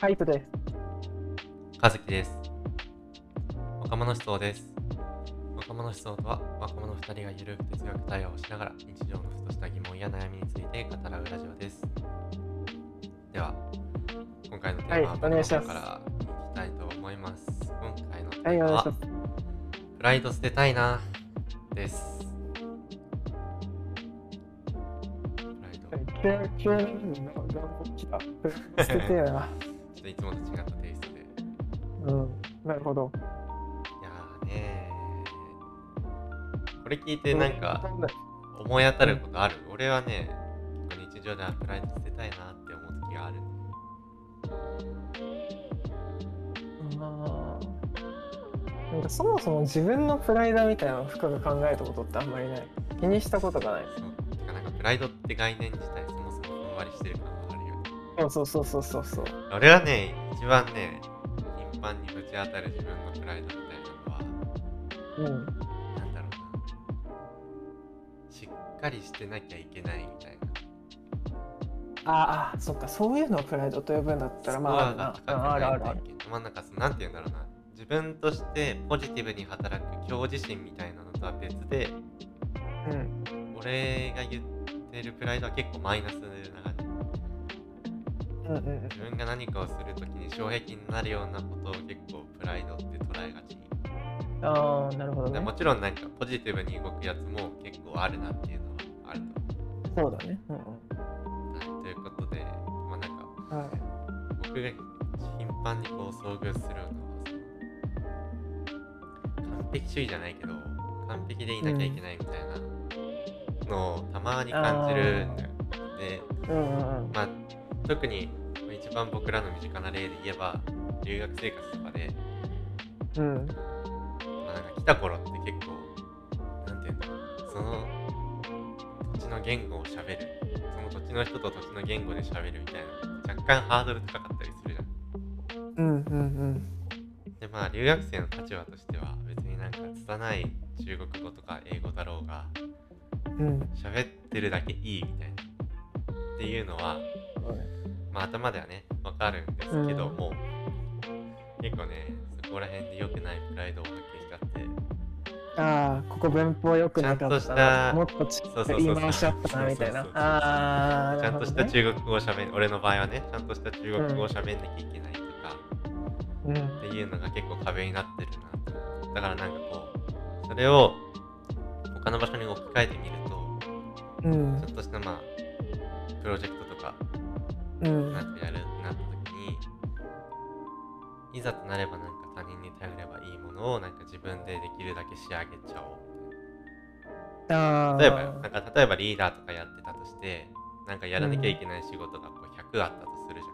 ハイプです。和樹です。若者思想です。若者思想とは、若者2人がゆるく哲学対話をしながら日常のふとした疑問や悩みについて語らうラジオです。では、今回のテーマははいお願いします方からいきたいと思います。今回のテはい、ーマはお願い。プライド捨てたいなです。急になんか頑張ってきた。捨ててやな。ょっといつもと違ったテイストで。うん、なるほど。いやーねーこれ聞いてなんか、思い当たることある、俺はね日常ではプライド捨てたいなって思う時があるあーなんかそもそも自分のプライドみたいなのを深く考えたことってあんまりない。気にしたことがない。そうなんかプライドって概念自体そもそもふんわりしてる感がそうそうそうそうそうそう。俺はね一番ね頻繁にぶち当たる自分のプライドみたいなのはうん。なんだろうなしっかりしてなきゃいけないみたいなあーあー、そっか、そういうのをプライドと呼ぶんだったら、まあ、あるあるあるある。まあなんかなんて言うんだろうな自分としてポジティブに働く強自信みたいなのとは別でうん。俺が言ってるプライドは結構マイナスな。自分が何かをするときに障壁になるようなことを結構プライドって捉えがちああ、なるほどねでも。ちろんなんかポジティブに動くやつも結構あるなっていうのはあるとそうだね。うんうん。ということでまあなんかはい。僕が頻繁にこう遭遇するのは完璧主義じゃないけど完璧でいなきゃいけないみたいなのをたまに感じるんだよ、でうんうんうん。まあ、特に一番僕らの身近な例で言えば留学生活とかで、うん。まあ、なんか来た頃って結構なんていうんだろうその土地の言語をしゃべるその土地の人と土地の言語でしゃべるみたいな若干ハードル高かったりするじゃんうんうんでまあ留学生の立場としては別になんか拙い中国語とか英語だろうがうん。うん。喋ってるだけいいみたいなっていうのはまあ頭ではねわかるんですけども、結構ねそこら辺で良くないプライドを発揮しちゃって。ああ、ここ文法良くなかっちゃんとしたな。もっとちそうそうそう言い回しちゃったな、みたいな。ああ、ちゃんとした中国語をしゃべる俺の場合はねちゃんとした中国語をしゃべんなきゃいけないとか、ほどねっていうのが結構壁になってるなだからなんかこうそれを他の場所に置き換えてみるとうん。うん。ちょっとしたまあプロジェクトとかうん。なんかやるなった時にいざとなればなんか他人に頼ればいいものをなんか自分でできるだけ仕上げちゃおう。例えばよなんか例えばリーダーとかやってたとしてなんかやらなきゃいけない仕事がこう100あったとするじ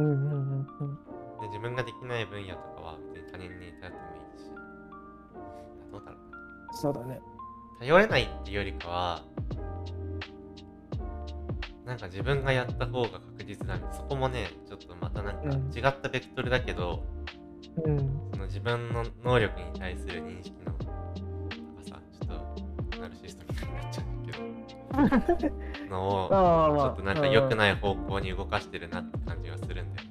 ゃんうんうんうんうん。で自分ができない分野とかは別に他人に頼ってもいいしどうだろうなそうだね。頼れないっていうよりかはなんか自分がやった方が確実だそこもねちょっとまたなんかうん違ったベクトルだけど、うん。その自分の能力に対する認識のなんかさちょっとナルシストみたいになっちゃうんだけど のを。ちょっとなんか良くい。ない方向に動かしてるなって感じがするんだ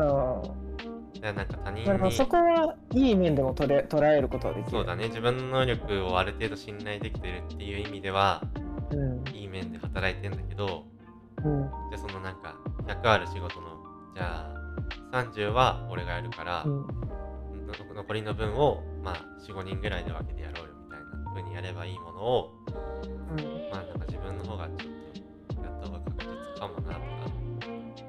よあなんか他人。にそこはいい面でも捉え捉えることはできる。そうだね自分の能力をある程度信頼できてるっていう意味ではうん。いい面で働いてんだけどうん。じゃあそのなんか100ある仕事のじゃあ30は俺がやるから、うん。の残りの分をまあ45人ぐらいで分けてやろうよみたいな風にやればいいものをうん。まあなんか自分の方がちょっとやった方が確実かもなとか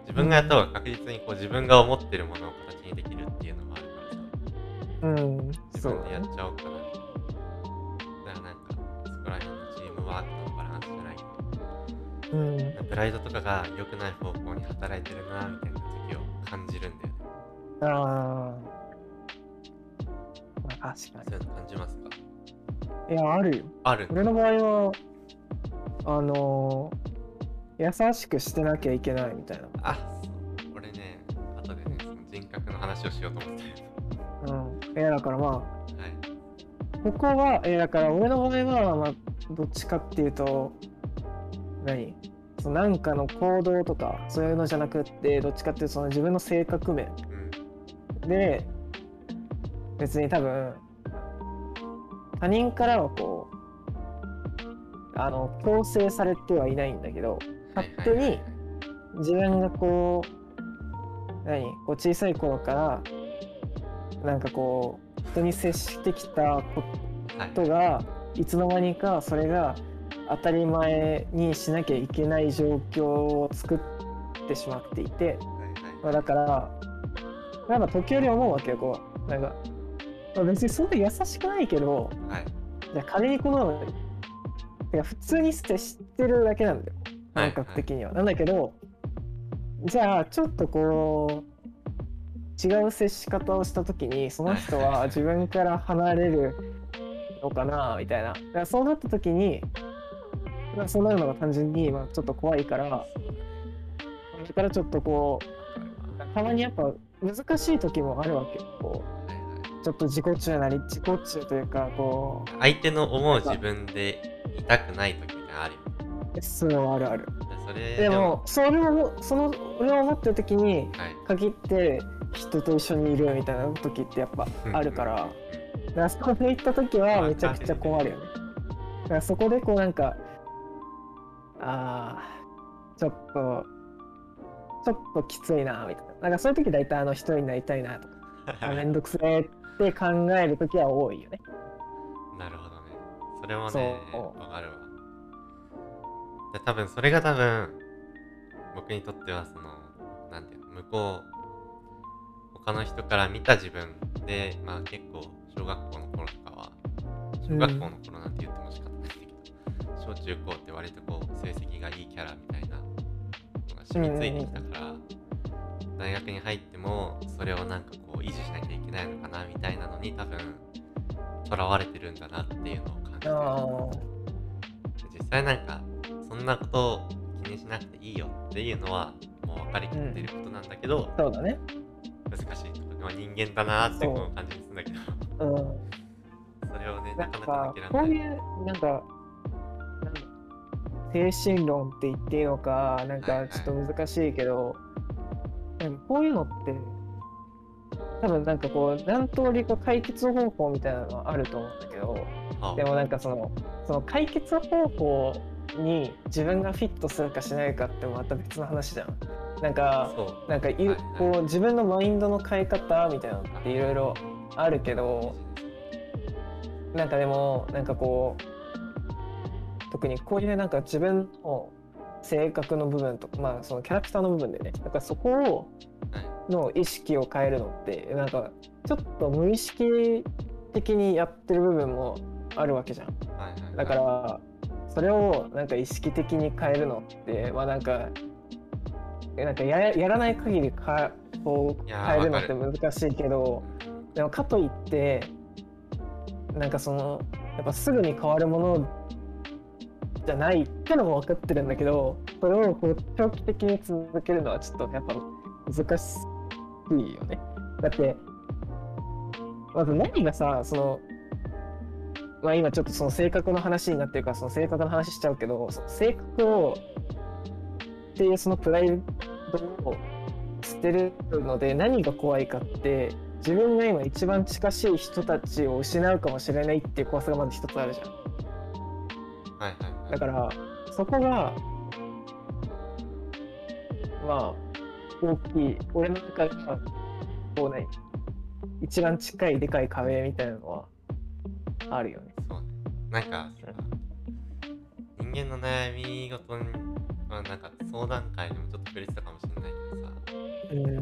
自分がやった方が確実にこう自分が思ってるものを形にできるっていうのもあるからさうん。自分でやっちゃおうかなだからなんかそこら辺のチームワークのバランスじゃないけどうん。プライドとかが良くない方向に働いてるなみたいな時を感じるんだよね。ああ。まあ、確かそういうの感じますか？に。いや、あるよ。ある俺の場合は、あのー、優しくしてなきゃいけないみたいな。あ、俺ね、後でね、その人格の話をしようと思って。うん。いや、だからまあ、はい。ここは、えーだから俺の場合は、まあ、どっちかっていうと、何？なんかの行動とかそういうのじゃなくってどっちかっていうとその自分の性格面。うん。で別に多分他人からはこうあの強制されてはいないんだけど勝手に自分がこう何？こう小さい頃からなんかこう人に接してきたこはい。とがいつの間にかそれが当たり前にしなきゃいけない状況を作ってしまっていて、はいまあ、だからなんか時折思うわけよこう。なんか、まあ、別にそんな優しくないけどはい。じゃあ仮にこのてか普通に接してるだけなんだよ。はい感覚的には。なんだけどじゃあちょっとこう違う接し方をした時にその人は 自分から離れるのかなみたいな。そうなった時にまあそうなるのが単純にまあちょっと怖いからだからちょっとこうたまにやっぱ難しい時もあるわけよこはいはいうちょっと自己中なり自己中というかこ相手の思う自分でいたくない時があるそうあるある。それでもそれをその俺を思ってる時にはい限って人と一緒にいるみたいな時ってやっぱあるから、だからそこで行った時はめちゃくちゃ困るよね。だからそこでこうなんか、あー、ちょっと、ちょっときついな、みたいな。なんかそういう時大体あの一人になりたいなとか、あめんどくせえって考える時は多いよね。なるほどね。それもね、わかるわ。で多分それが多分、僕にとってはその、なんていうの、向こう、他の人から見た自分で、まあ結構、小学校の頃とかは、小学校の頃なんて言っても仕方ないんだけど、小中高って割とこう、成績がいいキャラみたいなのが染みついてきたから、大学に入っても、それをなんかこう、維持しなきゃいけないのかなみたいなのに多分、囚われてるんだなっていうのを感じて実際なんかそんなことを気にしなくていいよっていうのはもう分かりきってることなんだけど、あ、そうだね。難しいとこ人間だなってこう感じするんだけどうん。それをねなかなかか諦めないこういうなんか精神論って言っていいのかなんかちょっと難しいけど、なんかこういうのって多分なんかこう何通りか解決方法みたいなのはあると思うんだけどあ。でもなんかそのその解決方法に自分がフィットするかしないかってまた別の話じゃん。なんかなんかいはいこう自分のマインドの変え方みたいなのっていろいろあるけどなんかでもなんかこう特にこういうなんか自分の性格の部分とかまあそのキャラクターの部分でねだからそこをはいの意識を変えるのってなんかちょっと無意識的にやってる部分もあるわけじゃん。はいはいはいだからそれをなんか意識的に変えるのってまあなんかなんかややらない限りかこう変えるのってわ難しいけどでもかといってなんかそのやっぱすぐに変わるものじゃないってのも分かってるんだけどそれをこう長期的に続けるのはちょっとやっぱ難しいよね。だってまず何がさそのまあ今ちょっとその性格の話になってるからその性格の話しちゃうけどその性格をっていうそのプライドを捨てるので何が怖いかって自分が今一番近しい人たちを失うかもしれないっていう怖さがまず一つあるじゃん。はいだからそこがまあ大きい俺の中ではこうね一番近いでかい壁みたいなのはあるよね。そうね。なんかさ人間の悩み事にまあなんか相談会でもちょっと触れてたかもしれないけどさ。うん。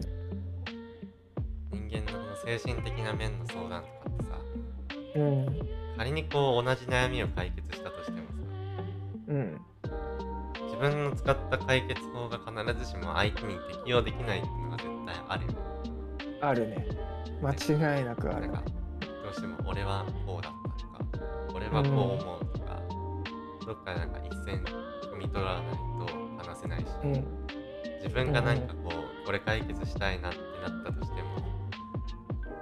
人間のその精神的な面の相談とかってさうん。仮にこう同じ悩みを解決した自分の使った解決法が必ずしも相手に適用できないっていうのが絶対あるよ。ねあるね。間違いなくある。なんかどうしても俺はこうだったとか俺はこう思うとか、どっかでなんか一線踏み取らないと話せないし、うん。自分がなんかこうこれ解決したいなってなったとしても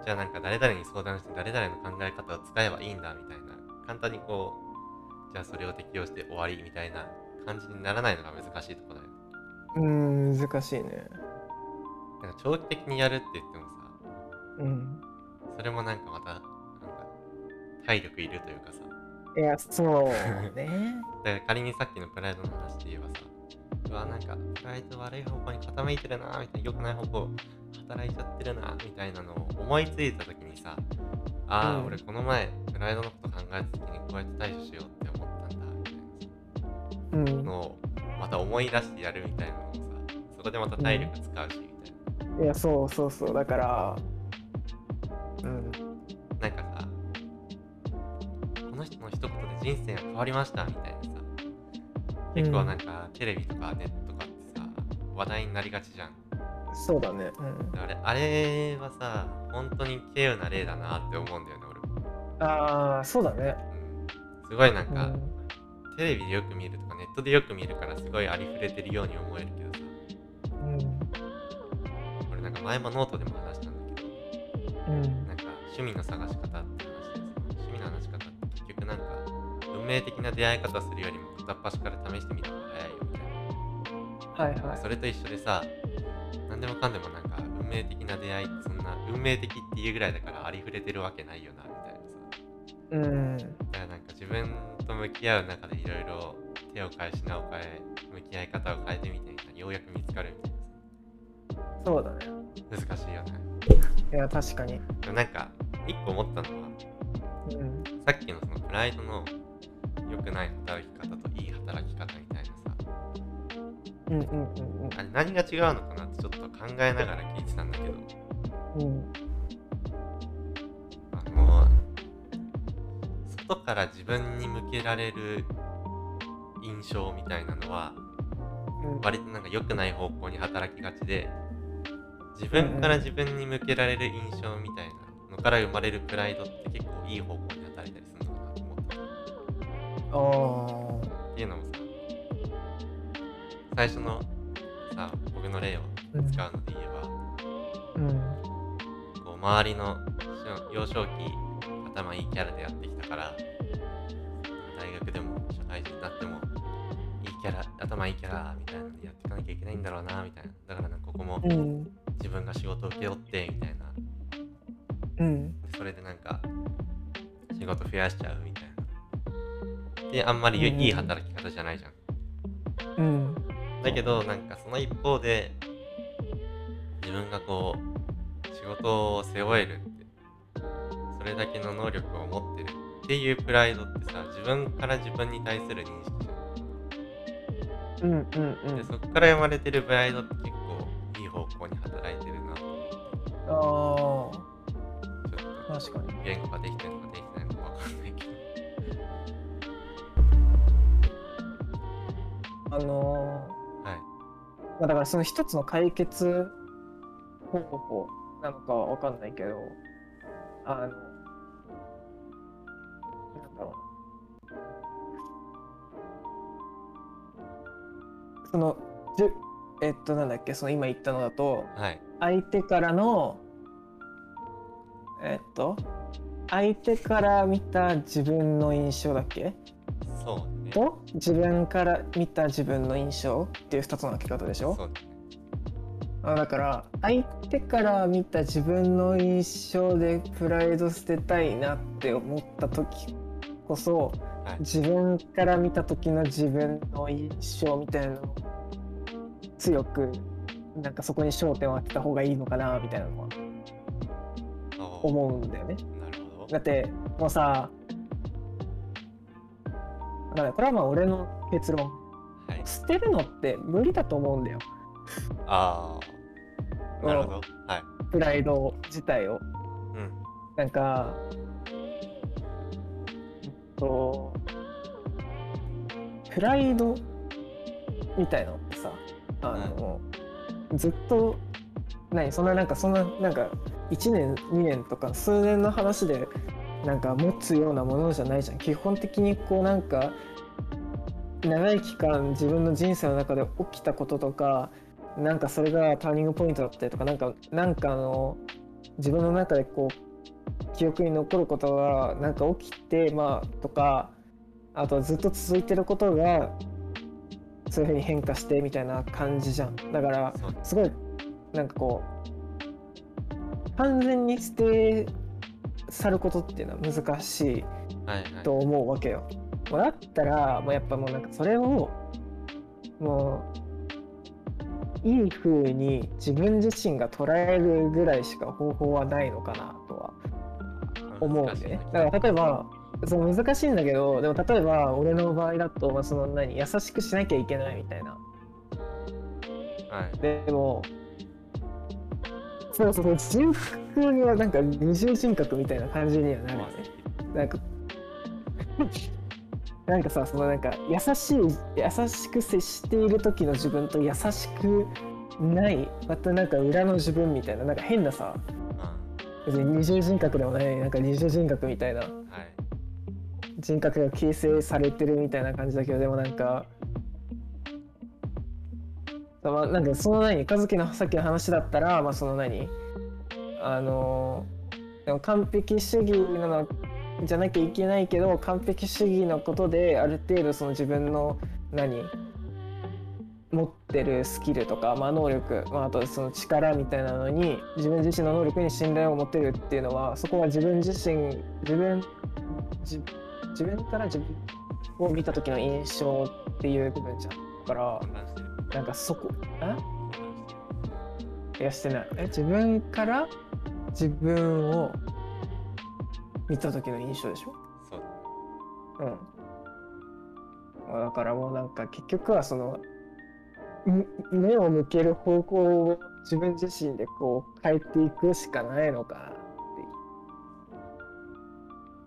じゃあなんか誰々に相談して誰々の考え方を使えばいいんだみたいな簡単にこうじゃあそれを適用して終わりみたいな感じにならないのが難しいところだよ。うん難しいね。なんか長期的にやるって言ってもさうん。それもなんかまたなんか体力いるというかさ。いやそうね。だから仮にさっきのプライドの話で言えばさうわなんかプライド悪い方向に傾いてるなみたいな良くない方向働いちゃってるなみたいなのを思いついた時にさああ、うん。俺この前プライドのこと考えた時にこうやって対処しようってのをまた思い出してやるみたいなのもさそこでまた体力使うしみたいな、いやそうそうそうだからうん。なんかさこの人の一言で人生が変わりましたみたいなさ結構なんかテレビとかネットとかってさ話題になりがちじゃん。そうだねうん。あれあれはさ本当に稀有な例だなって思うんだよね俺、ああそうだね。うん、すごいなんか、うんテレビでよく見るとかネットでよく見るからすごいありふれてるように思えるけどさ。うん。俺なんか前もノートでも話したんだけどうん。なんか趣味の探し方って話でさ趣味の話し方って結局なんか運命的な出会い方するよりも片っ端から試してみた方が早いよみたいな。はいはい。それと一緒でさ何でもかんでもなんか運命的な出会いってそんな運命的っていうぐらいだからありふれてるわけないよなみたいなさ。うん。だからなんか自分と向き合う中でいろいろ手を変え品を変え向き合い方を変えてみてみたいなようやく見つかるみたいそうだね。難しいよね。いや確かに。なんか一個思ったのはうん。さっきのそのプライドの良くない働き方といい働き方みたいなさ。うんうんうん。あれ何が違うのかなってちょっと考えながら聞いてたんだけど。うん外から自分に向けられる印象みたいなのはうん。割となんか良くない方向に働きがちで自分から自分に向けられる印象みたいなのから生まれるプライドって結構いい方向に働いたりするのかなと思ったあっていうのもさ最初のさ僕の例を使うので言えば、あうん。こう周りの幼少期頭いいキャラでやってきたから大学でも社会人になってもいいキャラ頭いいキャラみたいなのでやっていかなきゃいけないんだろうなみたいな。だからなんかここもうん。自分が仕事を請け負ってみたいな。うん。でそれでなんか仕事増やしちゃうみたいな。であんまりうん。いい働き方じゃないじゃん。うん。だけどなんかその一方で自分がこう仕事を背負えるってそれだけの能力を持ってるっていうプライドってさ自分から自分に対する認識。じうんうんうゃん。でんそこから生まれてるプライドって結構いい方向に働いてるな。ああ確かに。と言語ができてるのかできてないのかわかんないけど。あのはいー。まあだからその一つの解決方法なのかはわかんない。けどあのそのじゅえっとなんだっけその今言ったのだとはい。相手からのえっと相手から見た自分の印象だっけ？そうね。と自分から見た自分の印象っていう2つの分け方でしょ？そうね。あだから相手から見た自分の印象でプライド捨てたいなって思った時こそはい。自分から見た時の自分の印象みたいなのを強くなんかそこに焦点を当てた方がいいのかなみたいなのは思うんだよね。だってもうさだからこれはまあ俺の結論。はい。捨てるのって無理だと思うんだよ。ああなるほど。はい。プライド自体を。うん。なんかとプライドみたいなのってさあの、ずっと何そんななんかそんななんか1年2年とか数年の話でなんか持つようなものじゃないじゃん。基本的にこうなんか長い期間自分の人生の中で起きたこととかなんかそれがターニングポイントだったりとかなんかなんかあの自分の中でこう記憶に残ることがなんか起きてまあとかあとずっと続いてることがそういうふうに変化してみたいな感じじゃんだからすごいなんかこう完全に捨て去ることっていうのは難しいはいはいと思うわけよ。もうだったらもうやっぱもうなんかそれをもういい風に自分自身が捉えるぐらいしか方法はないのかなとは思うんでね。だから例えばその難しいんだけどでも例えば俺の場合だと、まあ、その何優しくしなきゃいけないみたいな。はい。でもそうそうそう人格がなんか二重人格みたいな感じにはなるよね。なんか なんかさそのなんか優しい優しく接している時の自分と優しくないまたなんか裏の自分みたいななんか変なさあ別に二重人格でもないなんか二重人格みたいな。はい人格が形成されてるみたいな感じだけどでもなんかまあなんかその何和樹のさっきの話だったらまあその何あのでも完璧主義なのじゃなきゃいけないけど完璧主義のことである程度その自分の何持ってるスキルとか、まあ、能力、まあ、あとその力みたいなのに自分自身の能力に信頼を持てるっていうのはそこは自分自身自分自分自分から自分を見た時の印象っていう部分じゃん。だからなんかそこえ？いやしてない。え？自分から自分を見た時の印象でしょ？そううん。だからもうなんか結局はそのむ目を向ける方向を自分自身でこう変えていくしかないのかなって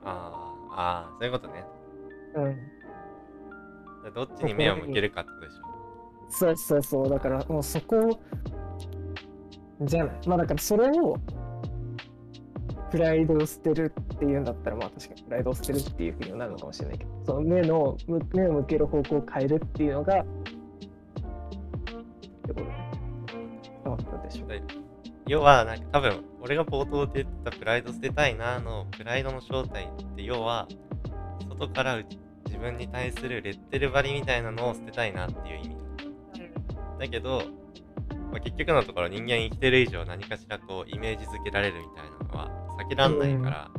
あーあーそういうことねいう。うん。どっちに目を向けるかってことでしょそうそうそう。だからもうそこじゃない。まあだからそれをプライドを捨てるっていうんだったらまあ確かにプライドを捨てるっていうふうにはなるのかもしれないけど、その目のむ目を向ける方向を変えるっていうのが要はなんか多分俺が冒頭で言ってたプライド捨てたいなのプライドの正体って要は外からう自分に対するレッテル張りみたいなのを捨てたいなっていう意味。だけど、まあ、結局のところ人間生きてる以上何かしらこうイメージづけられるみたいなのは避けらんないから、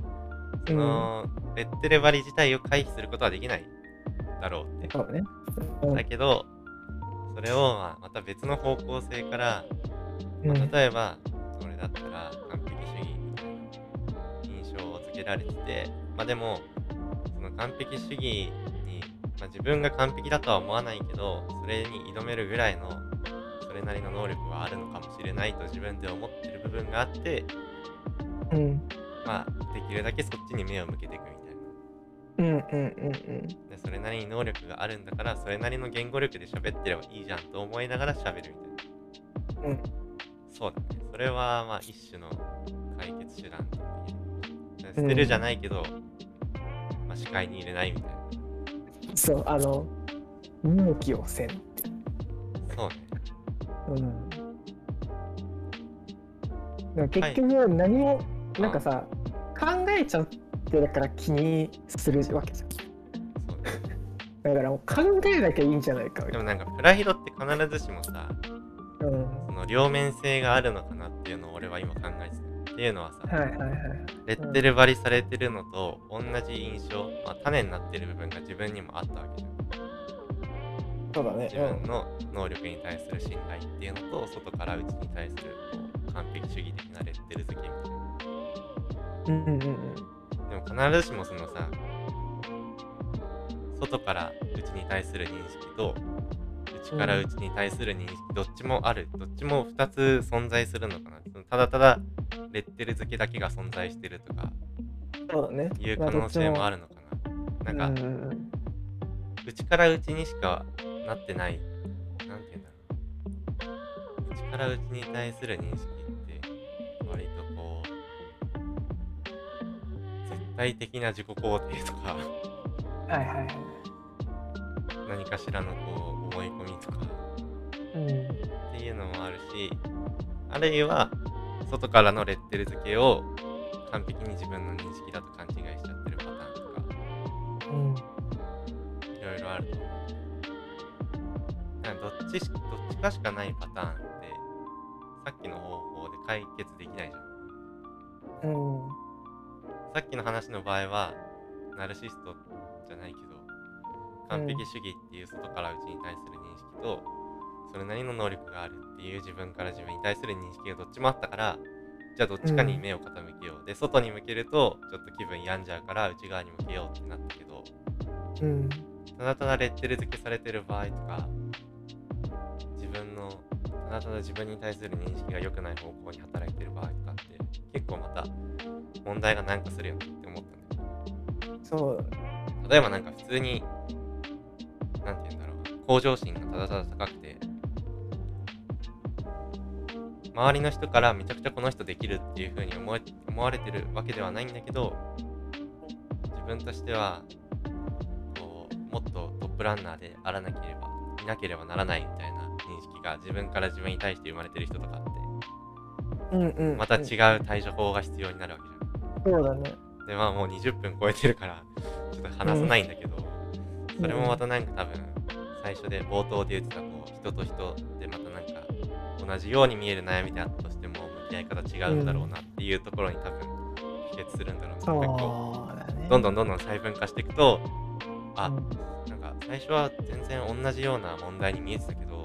そのレッテル張り自体を回避することはできないだろうって。そうだね。うんだけどそれをまあまた別の方向性からまうん。あ、例えば、だったら完璧主義みたいな印象をつけられてて、まあでも、その完璧主義に、まあ、自分が完璧だとは思わないけど、それに挑めるぐらいの、それなりの能力はあるのかもしれないと自分で思ってる部分があって、うんまあ、できるだけそっちに目を向けていくみたいな。うんうんうんで、それなりに能力があるんだから、それなりの言語力で喋ってればいいじゃんと思いながら喋るみたいな。うんそうだね。それはまあ一種の解決手段とも言える捨てるじゃないけど、まあ視界に入れないみたいうん。そう、あの、勇気をせんって。な。そうね。うん。結局何も、なんかさ、考えちゃってるから気にするわけじゃん。そうね。だからもう考えなきゃいいんじゃないかみたいでもなんかプライドって必ずしもさ、両面性があるのかなっていうのを俺は今考えてた。っていうのはさ、はいはいはい。レッテル張りされてるのと同じ印象、まあ、種になってる部分が自分にもあったわけじゃん。そうだね。自分の能力に対する信頼っていうのと、外から内に対する完璧主義的なレッテル付けみたいな。うん。うんうんうん。でも必ずしもそのさ、外から内に対する認識と、内から内に対する認識、どっちもある。どっちも2つ存在するのかな。そのただただレッテル付けだけが存在してるとかそうだね。いう可能性もある。るのかな。なんか、内から内にしかなってない、なんて言うんだろう。内から内に対する認識って、割とこう、絶対的な自己肯定とか、はいはいはい。何かしらのこう思い込みとかうん。っていうのもあるし、あるいは外からのレッテル付けを完璧に自分の認識だと勘違いしちゃってるパターンとか、うん。いろいろあると思う。だかっちしどっちかしかないパターンってさっきの方法で解決できないじゃんうんさっきの話の場合はナルシストじゃないけど完璧主義っていう外からうちに対する認識と、それなりの能力があるっていう自分から自分に対する認識がどっちもあったからじゃあどっちかに目を傾けよう、で外に向けるとちょっと気分病んじゃうから内側に向けようってなったけどうん。ただただレッテル付けされてる場合とか自分のただただ自分に対する認識が良くない方向に働いてる場合とかって結構また問題がなんかするよねって思ったんだよそう。例えばなんか普通になんて言うんだろう。向上心がただただ高くて周りの人からめちゃくちゃこの人できるっていう風に思え思われてるわけではないんだけど自分としてはこうもっとトップランナーであらなければいなければならないみたいな認識が自分から自分に対して生まれてる人とかってうんうんまた違うんう対処法が必要になるわけじゃん。そうだね。でまあもう20分超えてるからちょっと話さないんだけど、それもまたなんか多分最初で冒頭で言ってたこう人と人でまたなんか同じように見える悩みであったとしても向き合い方違うんだろうなっていうところに多分帰結するんだろうな、そう結構だねどんどんどんどん細分化していくとあ、うん。なんか最初は全然同じような問題に見えてたけど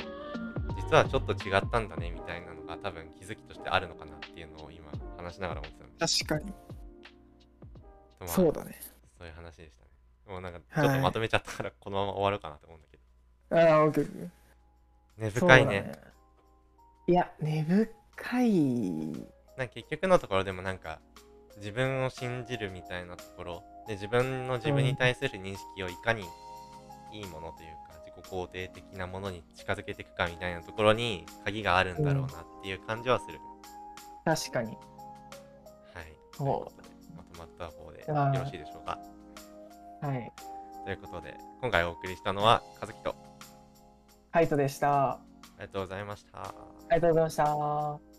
実はちょっと違ったんだねみたいなのが多分気づきとしてあるのかなっていうのを今話しながら思ってたんです確かに。まあそうだね。そういう話でしたね。もうなんかちょっとまとめちゃったからこのまま終わるかなと思うんだけど。ああオッケー根深いね。そうだいや根深いなんか結局のところでもなんか自分を信じるみたいなところで自分の自分に対する認識をいかにいいものというか自己肯定的なものに近づけていくかみたいなところに鍵があるんだろうなっていう感じはする。確かにはい。まとまった方でよろしいでしょうか。はい。ということで今回お送りしたのは和樹と。カイトでした。あありがとうございました。りがとうございました